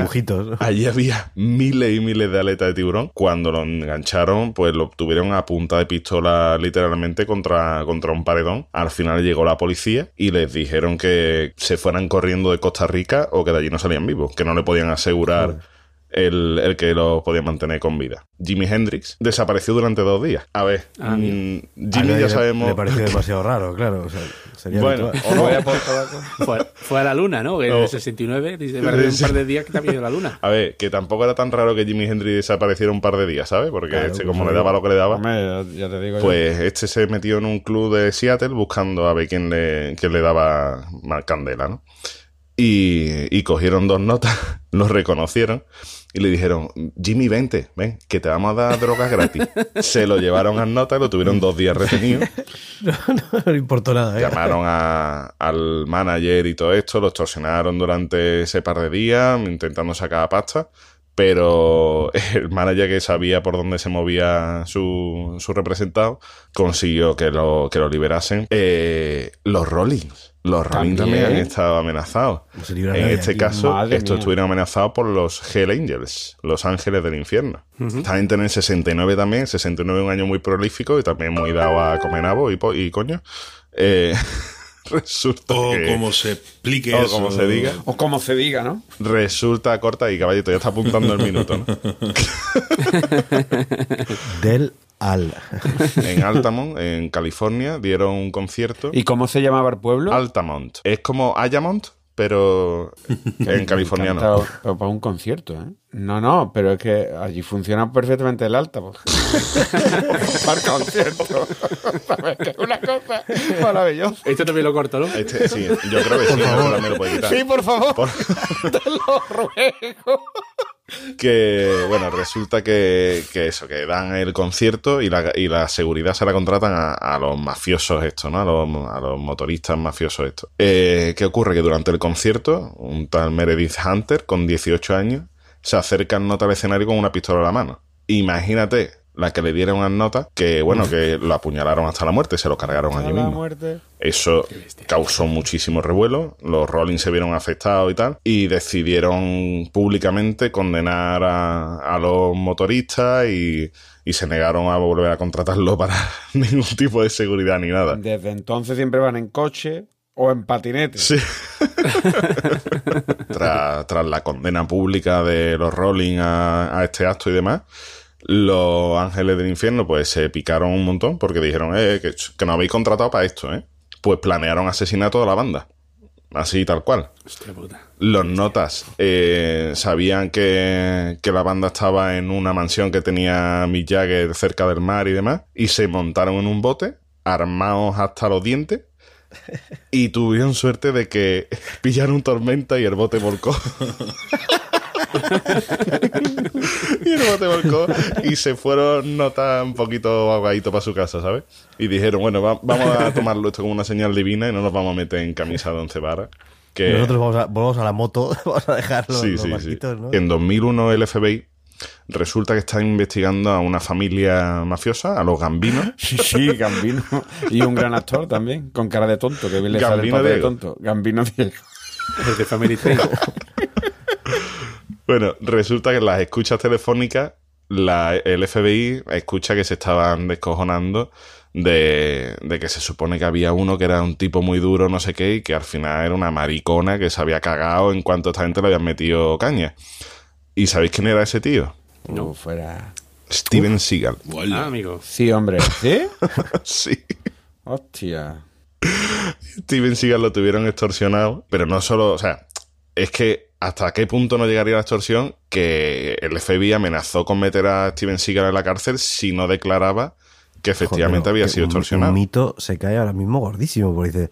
allí había miles y miles de aletas de tiburón. Cuando lo engancharon, pues lo tuvieron a punta de pistola literalmente contra, contra un paredón. Al final llegó la policía y les dijeron que se fueran corriendo de Costa Rica o que de allí no salían vivos, que no le podían asegurar el, el que los podía mantener con vida. Jimi Hendrix desapareció durante dos días. A ver, Ah, mm, A Jimmy ya sabemos... Le pareció demasiado raro, claro. O sea, sería Bueno, o no. Voy a por tabaco. Fue, fue a la luna, ¿no? En No. el 69, dice, "Hace un par de días que te ha ido la luna. A ver, que tampoco era tan raro que Jimi Hendrix desapareciera un par de días, ¿sabes? Porque Claro, este, pues como le daba lo que le daba, Hombre, ya, ya te digo yo. Pues este se metió en un club de Seattle buscando a ver quién le, quién le daba más candela, ¿no? Y, y cogieron dos notas, los reconocieron y le dijeron, Jimmy, vente, ven, que te vamos a dar drogas gratis. Se lo llevaron a nota lo tuvieron dos días retenido. No, no, no importó nada. ¿eh? Llamaron a- al manager y todo esto, lo extorsionaron durante ese par de días intentando sacar pasta, pero el manager que sabía por dónde se movía su, su representado consiguió que lo, que lo liberasen. Eh, los Rollins. Los Rollins también, También. han estado amenazados. En este aquí. caso, estos mía. estuvieron amenazados por los Hell Angels, los ángeles del infierno. Esta gente en el 69 también, 69 es un año muy prolífico y también muy dado a comer nabo y, po- y coño. Eh, resulta O que... como se explique o eso. como se diga. O como se diga, ¿no? Resulta corta y caballito, ya está apuntando el minuto, ¿no? Del al. En Altamont, en California, dieron un concierto. ¿Y cómo se llamaba el pueblo? Altamont. Es como Ayamont, pero en californiano. Encantado, Pero para un concierto, ¿eh? No, no, pero es que allí funciona perfectamente el alta. pues. para el concierto. Una cosa maravillosa. Esto también lo corto, ¿no? Este, sí, yo creo que sí, eso también lo puede quitar. Sí, por favor. Por- Te lo ruego. Que bueno, resulta que, que eso, que dan el concierto y la, y la seguridad se la contratan a, a los mafiosos estos, ¿no? A los, a los motoristas mafiosos estos. Eh, ¿Qué ocurre? Que durante el concierto, un tal Meredith Hunter, con 18 años, se acerca nota al escenario con una pistola en la mano. Imagínate la que le dieron unas notas que, bueno, que lo apuñalaron hasta la muerte, se lo cargaron allí A mismo. muerte. Eso causó muchísimo revuelo, los Rollins se vieron afectados y tal, y decidieron públicamente condenar a, a los motoristas y, y se negaron a volver a contratarlo para ningún tipo de seguridad ni nada. Desde entonces siempre van en coche o en patinete. Sí. tras, tras la condena pública de los Rolling a, a este acto y demás, los ángeles del infierno pues se picaron un montón porque dijeron eh, que, que nos habéis contratado para esto, ¿eh? Pues planearon asesinato de la banda. Así tal cual. Hostia puta. Los notas eh, sabían que, que la banda estaba en una mansión que tenía Mick Jagger cerca del mar y demás, y se montaron en un bote, armados hasta los dientes, y tuvieron suerte de que pillaron tormenta y el bote volcó. y el bote volcó y se fueron notas un poquito ahogaditos para su casa, ¿sabes? Y dijeron, bueno, va- vamos a tomarlo esto como una señal divina y no nos vamos a meter en camisa de once varas. Que... Nosotros vamos a, volvamos a la moto, vamos a dejar los, Sí, los sí, sí. ¿no? En 2001 el FBI resulta que está investigando a una familia mafiosa, a los Gambinos. Sí, sí, Gambino. Y un gran actor también, con cara de tonto, que bien le sale el Gambino papel de tonto. Gambino Diego. El de Family Tree. Bueno, resulta que en las escuchas telefónicas la- el FBI escucha que se estaban descojonando de, de que se supone que había uno que era un tipo muy duro, no sé qué, y que al final era una maricona que se había cagado en cuanto a esta gente le habían metido caña. ¿Y sabéis quién era ese tío? No, fuera. Steven Seagal. Ah, amigo. Sí, hombre. ¿Sí? sí. Hostia. Steven Seagal lo tuvieron extorsionado, pero no solo, o sea, es que hasta qué punto no llegaría la extorsión que el FBI amenazó con meter a Steven Seagal en la cárcel si no declaraba que efectivamente Joder, había sido extorsionado. Un mito se cae ahora mismo gordísimo, porque dice,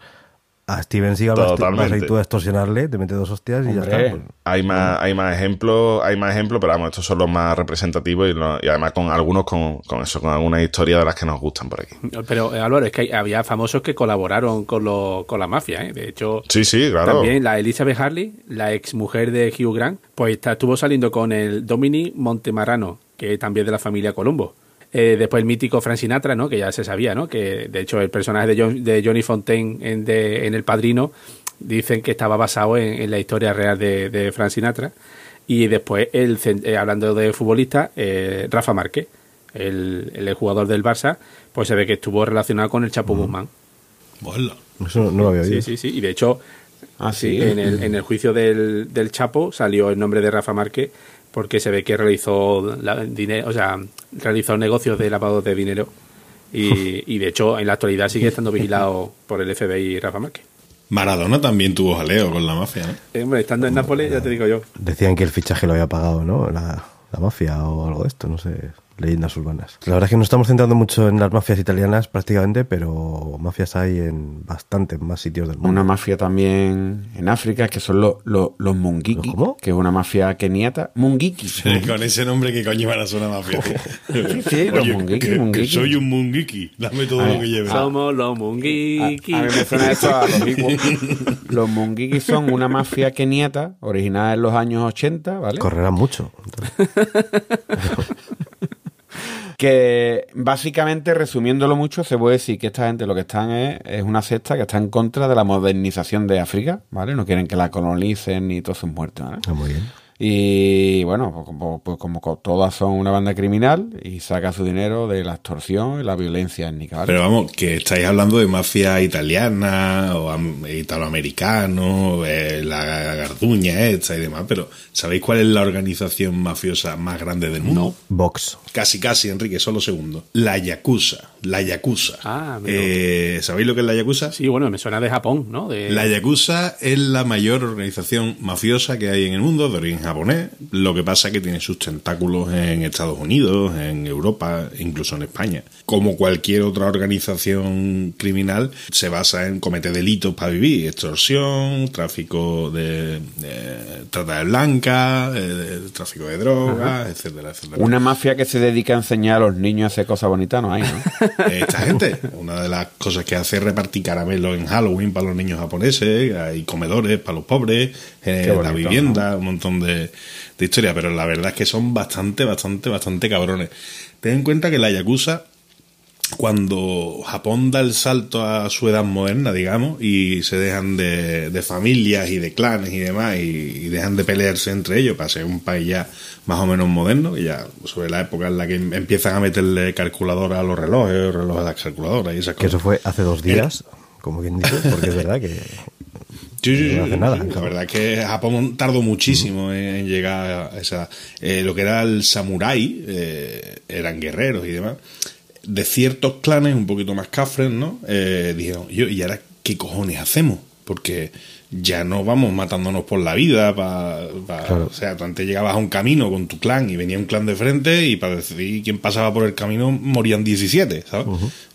a Steven Seagal vas, vas Totalmente. a ir tú a extorsionarle, te mete dos hostias y ya está. pues. Hay más, hay más ejemplos, hay más ejemplos, pero vamos, estos son los más representativos y, lo- y además con algunos con, con eso, con algunas historias de las que nos gustan por aquí. Pero, eh, Álvaro, es que hay- había famosos que colaboraron con, lo- con la mafia, ¿eh? De hecho, Sí, sí, claro. también la Elizabeth Harley, la ex mujer de Hugh Grant, pues está- estuvo saliendo con el Dominic Montemarano, que es también de la familia Colombo. Eh, después el mítico Frank Sinatra, ¿no? Que ya se sabía, ¿no? Que de hecho el personaje de, John- de Johnny Fontaine en, de- en El Padrino dicen que estaba basado en, en la historia real de, de Frank Sinatra. Y después, el, eh, hablando de futbolista, eh, Rafa Márquez, el, el jugador del Barça, pues se ve que estuvo relacionado con el Chapo Guzmán. Hola. Eso no, lo había oído. Sí, sí, sí. Y de hecho, Ah, sí, sí. en, el, en el juicio del, del Chapo salió el nombre de Rafa Márquez porque se ve que realizó la- dinero, o sea, realizó negocios de lavado de dinero. Y, y de hecho, en la actualidad sigue estando vigilado por el FBI Rafa Márquez. Maradona también tuvo jaleo con la mafia, ¿no? Eh, hombre, estando en Nápoles, ya te digo yo. Decían que el fichaje lo había pagado, ¿no? La, la mafia o algo de esto, no sé. Leyendas urbanas. La verdad es que nos estamos centrando mucho en las mafias italianas prácticamente, pero mafias hay en bastantes más sitios del mundo. Una mafia también en África, que son los, los, los Mungiki, ¿Cómo? que es una mafia keniata. Mungiki. Con ese nombre que coño van a ser una mafia. Sí, sí, los Oye, Mungiki, que- que Mungiki. soy un mungiki. Dame todo A lo que lleve. Somos los A, Mungiki. a mí me suena esto a los Igbo. Los Mungiki son una mafia keniata originada en los años 80, ¿vale? Correrán mucho. Que básicamente, resumiéndolo mucho, se puede decir que esta gente lo que están es, es una secta que está en contra de la modernización de África, ¿vale? No quieren que la colonicen ni todos sus muertos, ¿vale? Ah, muy bien. Y bueno, pues como, pues como co- todas son una banda criminal y saca su dinero de la extorsión y la violencia étnica, ¿vale? Pero vamos, que estáis hablando de mafia italiana o am- italoamericano, eh, la garduña esta y demás, pero ¿sabéis cuál es la organización mafiosa más grande del mundo? Vox. Casi, casi, Enrique, solo segundo. La Yakuza. La Yakuza. Ah. Eh, ¿Sabéis lo que es la Yakuza? Sí, bueno, me suena de Japón, ¿no? De... La Yakuza es la mayor organización mafiosa que hay en el mundo, de origen japonés. Lo que pasa es que tiene sus tentáculos en Estados Unidos, en Europa, incluso en España. Como cualquier otra organización criminal, se basa en cometer delitos para vivir: extorsión, tráfico de, trata de blanca, eh, tráfico de drogas, etcétera, etcétera. Una mafia que se dedica a enseñar a los niños a hacer cosas bonitas, ¿no hay, no? esta gente. Una de las cosas que hace es repartir caramelos en Halloween para los niños japoneses, hay comedores para los pobres, eh, la vivienda, un montón de, de historias, pero la verdad es que son bastante, bastante, bastante cabrones. Ten en cuenta que la Yakuza, cuando Japón da el salto a su edad moderna, digamos, y se dejan de, de familias y de clanes y demás, y, y dejan de pelearse entre ellos para ser un país ya más o menos moderno, y ya sobre la época en la que em- empiezan a meterle calculadora a los relojes, relojes a las calculadoras y esas Que eso cosas. fue hace dos días, como quien dice, porque es verdad que Sí, sí, no sí, hace nada. La verdad es que Japón tardó muchísimo en, en llegar a esa. eh, lo que era el samurái, eh, eran guerreros y demás. De ciertos clanes un poquito más cafres, ¿no? Eh, dijeron, yo, ¿y ahora qué cojones hacemos? Porque ya no vamos matándonos por la vida. Pa, pa- Claro. O sea, tú antes llegabas a un camino con tu clan y venía un clan de frente y para decidir quién pasaba por el camino morían 17, ¿sabes?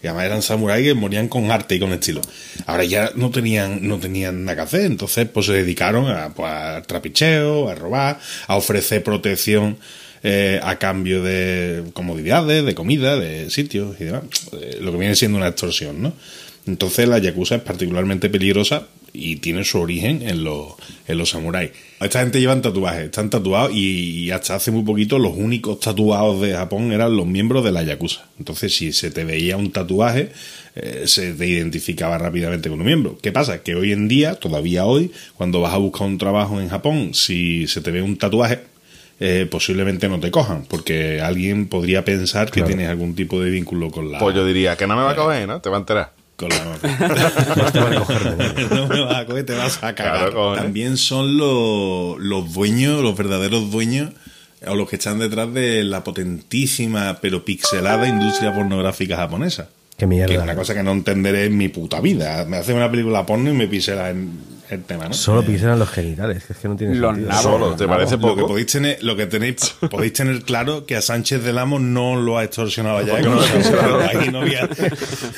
Y además eran samuráis que morían con arte y con estilo. Ahora ya no tenían, no tenían nada que hacer, entonces pues se dedicaron a, pues, al trapicheo, a robar, a ofrecer protección eh, a cambio de comodidades, de comida, de sitios y demás. Eh, lo que viene siendo una extorsión, ¿no? Entonces la Yakuza es particularmente peligrosa y tiene su origen en los, en los samuráis. Esta gente llevan tatuajes, están tatuados y, y hasta hace muy poquito los únicos tatuados de Japón eran los miembros de la Yakuza. Entonces si se te veía un tatuaje, eh, se te identificaba rápidamente con un miembro. ¿Qué pasa? Que hoy en día, todavía hoy, cuando vas a buscar un trabajo en Japón, si se te ve un tatuaje, eh, posiblemente no te cojan, porque alguien podría pensar que tienes algún tipo de vínculo con la... Pues yo diría que no me va a coger, ¿no? Te va a enterar. Con la no te van a coger de nadie. no me vas a coger, te vas a cagar. Claro. También son los, los dueños, los verdaderos dueños, o los que están detrás de la potentísima pero pixelada industria pornográfica japonesa. Qué mierda. Que es una cosa que no entenderé en mi puta vida. Me hacen una película porno y me pixela en el tema, ¿no? Solo Eh, pixelan los genitales, que es que no tiene Los sentido. nabos. Solo, ¿te parece lo que poco? podéis tener, lo que tenéis, podéis tener claro que a Sánchez del Amo no lo ha extorsionado ya. no no había,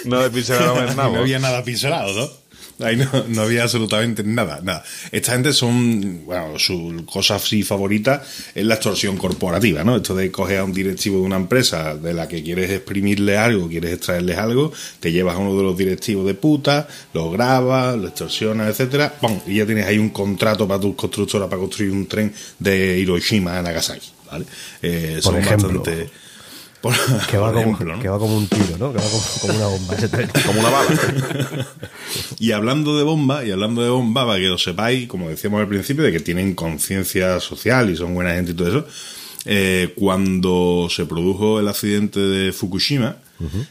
No Ahí nabo. no había nada pincelado, ¿no? Ahí no, no había absolutamente nada, nada. Esta gente son, bueno, su cosa así favorita es la extorsión corporativa, ¿no? Esto de coger a un directivo de una empresa de la que quieres exprimirle algo, quieres extraerles algo, te llevas a uno de los directivos de puta, lo grabas, lo extorsionas, etcétera, ¡pum! y ya tienes ahí un contrato para tu constructora para construir un tren de Hiroshima a Nagasaki, ¿vale? Eh, Por son ejemplo. bastante... por- Que va, por como, ejemplo, ¿no? que va como un tiro, ¿no? Que va como, como una bomba. ese tren. Como una bala. Y hablando de bomba, y hablando de bomba, para que lo sepáis, como decíamos al principio, de que tienen conciencia social y son buena gente y todo eso, eh, cuando se produjo el accidente de Fukushima,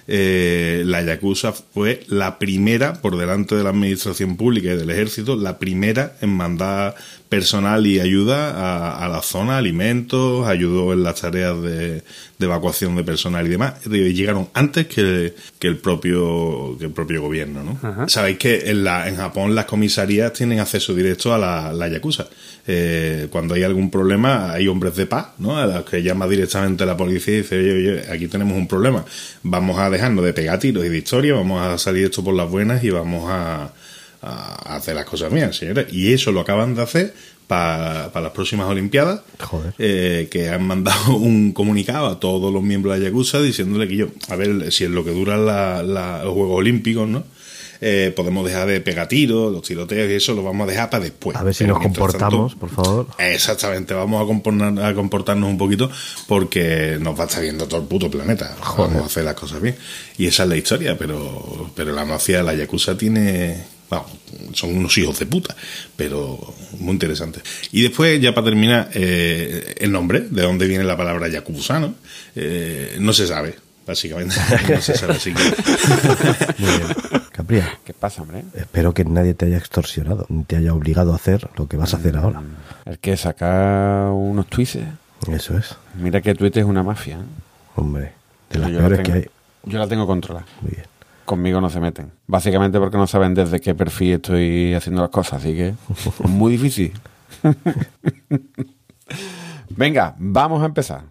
eh, la Yakuza fue la primera, por delante de la administración pública y del ejército, la primera en mandar personal y ayuda a, a la zona, alimentos, ayudó en las tareas de, de evacuación de personal y demás. Llegaron antes que, que el propio que el propio gobierno, ¿no? Sabéis que en, la, en Japón las comisarías tienen acceso directo a la, la Yakuza. Eh, cuando hay algún problema, hay hombres de paz, ¿no? A los que llama directamente la policía y dice, oye, oye, aquí tenemos un problema. Vamos a dejarnos de pegar tiros y de historia, vamos a salir esto por las buenas y vamos a, a hacer las cosas bien, señores. Y eso lo acaban de hacer para, para las próximas Olimpiadas, eh, que han mandado un comunicado a todos los miembros de la Yakuza diciéndole que yo, a ver, si es lo que duran los Juegos Olímpicos, ¿no? Eh, podemos dejar de pegar tiros, los tiroteos y eso lo vamos a dejar para después. A ver si Pero nos comportamos, tanto- por favor. Exactamente, vamos a, a comportarnos un poquito porque nos va a estar viendo todo el puto planeta. Vamos a hacer las cosas bien. Y esa es la historia, pero, pero la mafia, la Yakuza tiene... Vamos, son unos hijos de puta, pero muy interesante. Y después, ya para terminar, eh, el nombre, de dónde viene la palabra Yakuza, ¿no? Eh, no se sabe, básicamente. No se sabe, así que... Muy bien. Capria. ¿Qué pasa, hombre? Espero que nadie te haya extorsionado, ni te haya obligado a hacer lo que vas a hacer ahora. El que saca unos tweets. Eso es. Mira que Twitter es una mafia. ¿eh? Hombre, de las la peores que hay. Yo la tengo controlada. Muy bien. Conmigo no se meten. Básicamente porque no saben desde qué perfil estoy haciendo las cosas, así que es muy difícil. Venga, vamos a empezar.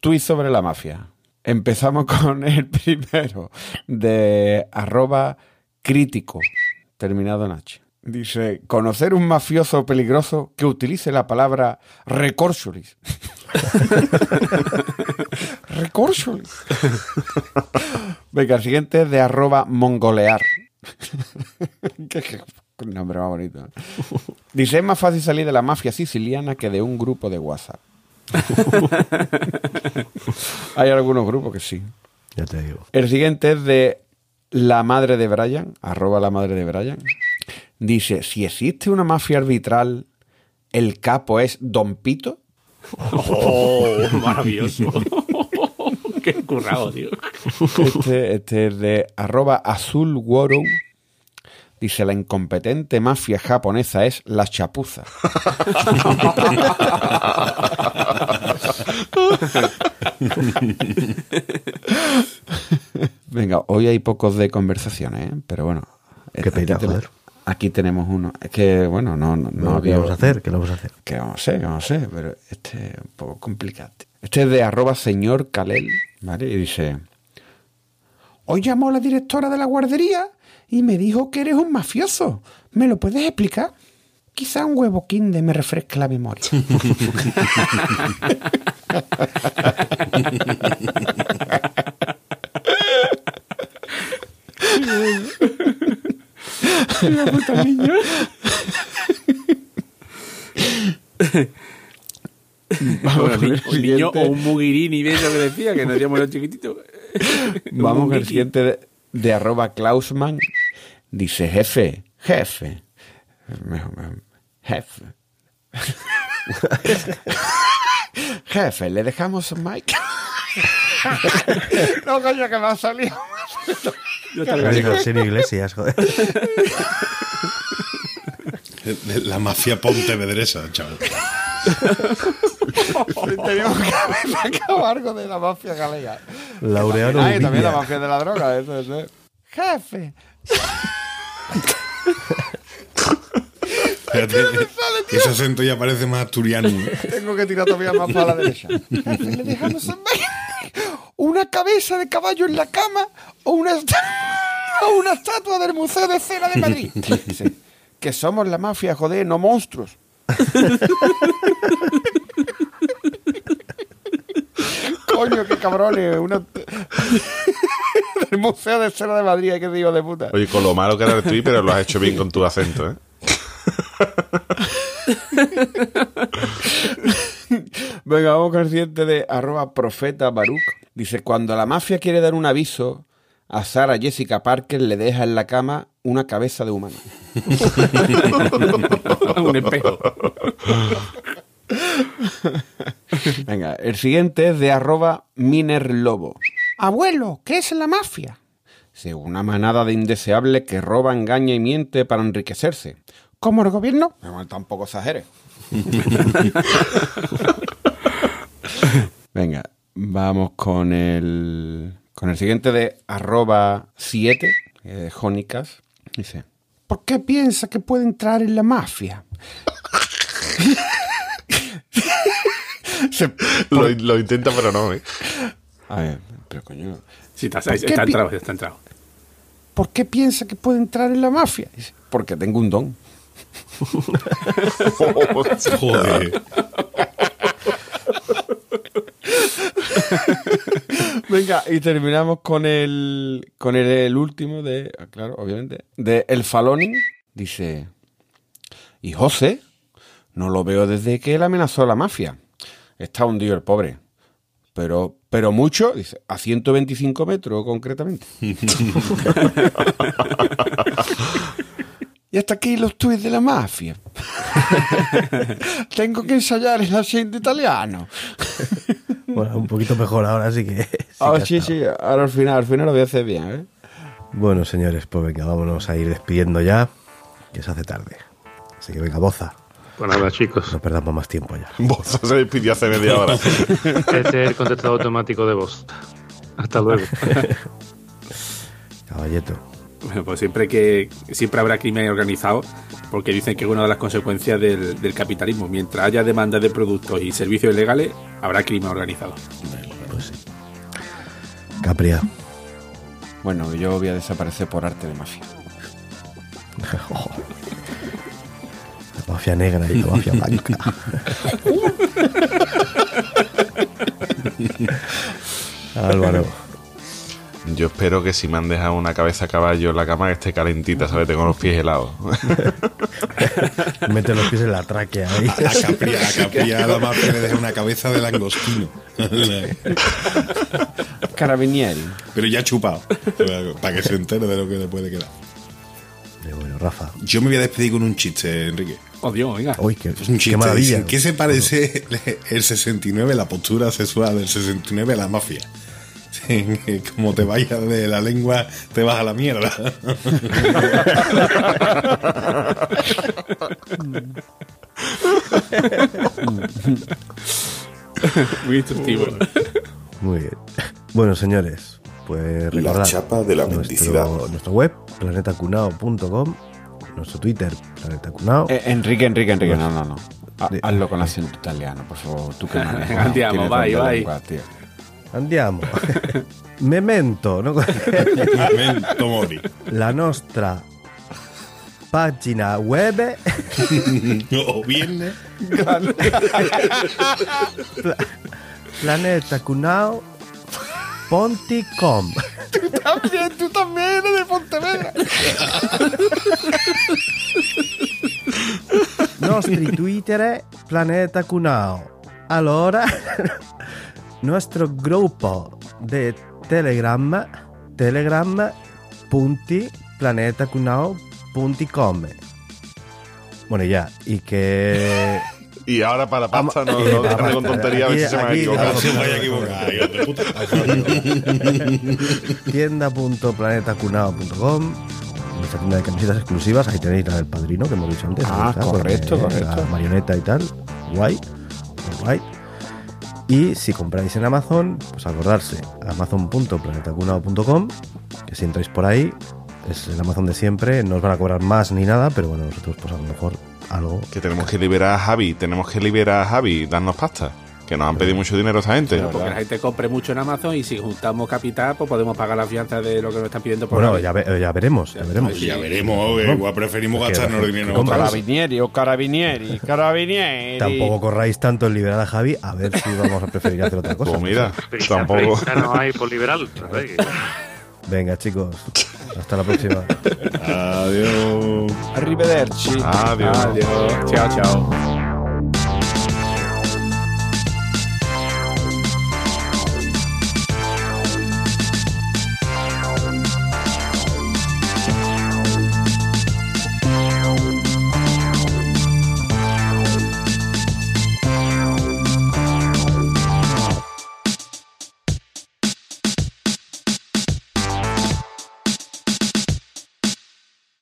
Tweet sobre la mafia. Empezamos con el primero de arroba crítico, terminado en H. Dice, conocer un mafioso peligroso que utilice la palabra recorcholis. recorcholis. Venga, el siguiente es de arroba mongolear. Qué qué nombre más bonito. Dice, es más fácil salir de la mafia siciliana que de un grupo de WhatsApp. Hay algunos grupos que sí. Ya te digo. El siguiente es de la madre de Brian, arroba la madre de Brian. Dice, si existe una mafia arbitral, ¿el capo es Don Pito? Oh, maravilloso. Qué currado, tío. Este, este es de arroba azul. Dice, la incompetente mafia japonesa es la chapuza. Venga, hoy hay pocos de conversaciones, ¿eh? pero bueno. Qué pena, aquí, ten- joder. aquí tenemos uno. Es que, bueno, no, no, no No, ¿Qué había- vamos a hacer? ¿Qué lo vamos a hacer? que vamos a hacer, que vamos a hacer, pero este es un poco complicado. Este es de arroba señor Kalel, ¿vale? Y dice, hoy llamó la directora de la guardería y me dijo que eres un mafioso. ¿Me lo puedes explicar? Quizá un huevo kinder me refresque la memoria. Bueno, con el un niño o un mugirini de eso que decía, que nos decíamos los chiquititos. Vamos con el siguiente de, de arroba Klausman. Dice, jefe, jefe. Jefe. jefe, ¿le dejamos un mic? no, coño, que me ha salido. Sin iglesias, joder. De La mafia pontevedresa, chaval. Teníamos que sacar algo de la mafia galega. Laureano Ay, también la mafia de la droga, eso, eso. Jefe. Espérate, ese acento ya parece más asturiano. Tengo que tirar todavía más para la derecha. Jefe, ¿le dejamos? ¿Una cabeza de caballo en la cama o una, o una estatua del Museo de Cera de Madrid? Dice, que somos la mafia, joder, no monstruos. Coño, qué cabrones. Una... del Museo de Cera de Madrid, qué digo de puta. Oye, con lo malo que era el tweet, pero lo has hecho bien con tu acento, ¿eh? Venga, vamos con el siguiente de arroba profeta Baruch. Dice, cuando la mafia quiere dar un aviso, a Sarah Jessica Parker le deja en la cama una cabeza de humano. un espejo. Venga, el siguiente es de arroba Miner Lobo. Abuelo, ¿qué es la mafia? Sí, una manada de indeseables que roba, engaña y miente para enriquecerse. ¿Cómo el gobierno? No, tampoco exageres. Venga, vamos con el, con el siguiente de arroba 7, eh, Jónicas. Dice, ¿Por qué piensa que puede entrar en la mafia? Lo, lo intenta, pero no, ¿eh? a ver, pero coño, Sí, está, ¿Por está, pi- entrado, está entrado. ¿Por qué piensa que puede entrar en la mafia? Dice, porque tengo un don. Joder. Venga, y terminamos con el con el, último de, ah, claro, obviamente, de El Faloning. Dice, y José, no lo veo desde que él amenazó a la mafia. Está hundido el pobre. Pero, pero mucho, dice, a 125 metros concretamente. y hasta aquí los tuits de la mafia. Tengo que ensayar el acento italiano. Bueno, un poquito mejor ahora sí que. sí Ah, que sí, sí, ahora al final, al final lo voy a hacer bien, ¿eh? Bueno, señores, pues venga, vámonos a ir despidiendo ya, que se hace tarde. Así que venga, boza, Pues nada, chicos. no perdamos más tiempo ya. Vos se despidió hace media hora. Este es el contestador automático de voz. Hasta luego. Caballeto. Bueno, pues siempre que siempre habrá crimen organizado, porque dicen que es una de las consecuencias del, del capitalismo. Mientras haya demanda de productos y servicios ilegales, habrá crimen organizado. Pues sí. Capria. Bueno, yo voy a desaparecer por arte de mafia. La mafia negra y la mafia blanca. Álvaro. Yo espero que si me han dejado una cabeza a caballo en la cama que esté calentita, ¿sabes? Tengo los pies helados. Mete los pies en la tráquea ahí. A Capri, a Capri a la mafia le dejé una cabeza de langostino. Carabinieri. Pero ya chupado. Para que se entere de lo que le puede quedar. Eh, bueno, Rafa. Yo me voy a despedir con un chiste, Enrique. Oh, Dios, venga. Uy, qué, Es un qué chiste. maravilla. Dicen, ¿Qué se parece el 69, la postura sexual del 69 a la mafia? Como te vayas de la lengua, te vas a la mierda. Muy instructivo. Muy bien. Bueno, señores, pues recordad chapa de la nuestro, mendicidad. nuestro web, planetacunao.com, nuestro Twitter, planetacunao. Eh, Enrique, Enrique, Enrique, no, no, no. Hazlo con acento italiano, por favor. Tú que manejas. Andiamo, tienes vai, vai. Andiamo. Memento, no? Memento mori. la nostra pagina web O viene. planetacunao.com También, tú también de Pontevedra. nostri Twitter Planeta Cunao. Allora, nuestro gruppo de Telegram, telegram.planetacunao.com. Bueno, ya, y que Y ahora para pasta no, déjame con tontería a ver si se me ha equivocado. Se me tienda.planetacunao.com nuestra tienda de camisetas exclusivas, ahí tenéis la del padrino que hemos dicho antes. Ah, correcto, porque, eh, correcto. La marioneta y tal, guay, guay. Y si compráis en Amazon, pues acordarse, amazon.planetacunao.com, que si entráis por ahí, es el Amazon de siempre, no os van a cobrar más ni nada, pero bueno, nosotros pues a lo mejor algo. Que tenemos que liberar a Javi, tenemos que liberar a Javi, darnos pasta. Que nos han pedido mucho dinero esta gente. Porque la gente compre mucho en Amazon y si juntamos capital, pues podemos pagar la fianza de lo que nos están pidiendo por Bueno, Amazon. ya, ve- ya veremos, ya veremos. Ya veremos, eh, igual preferimos gastarnos el dinero. Carabinieri o carabinieri, carabinieri. Tampoco corráis tanto en liberar a Javi, a ver si vamos a preferir hacer otra cosa. Pues mira, Prisa, tampoco. prisa no hay por liberal. ¿sabes? Venga, chicos, hasta la próxima. Adiós. Arrivederci. Adiós. Adiós. Chao, chao.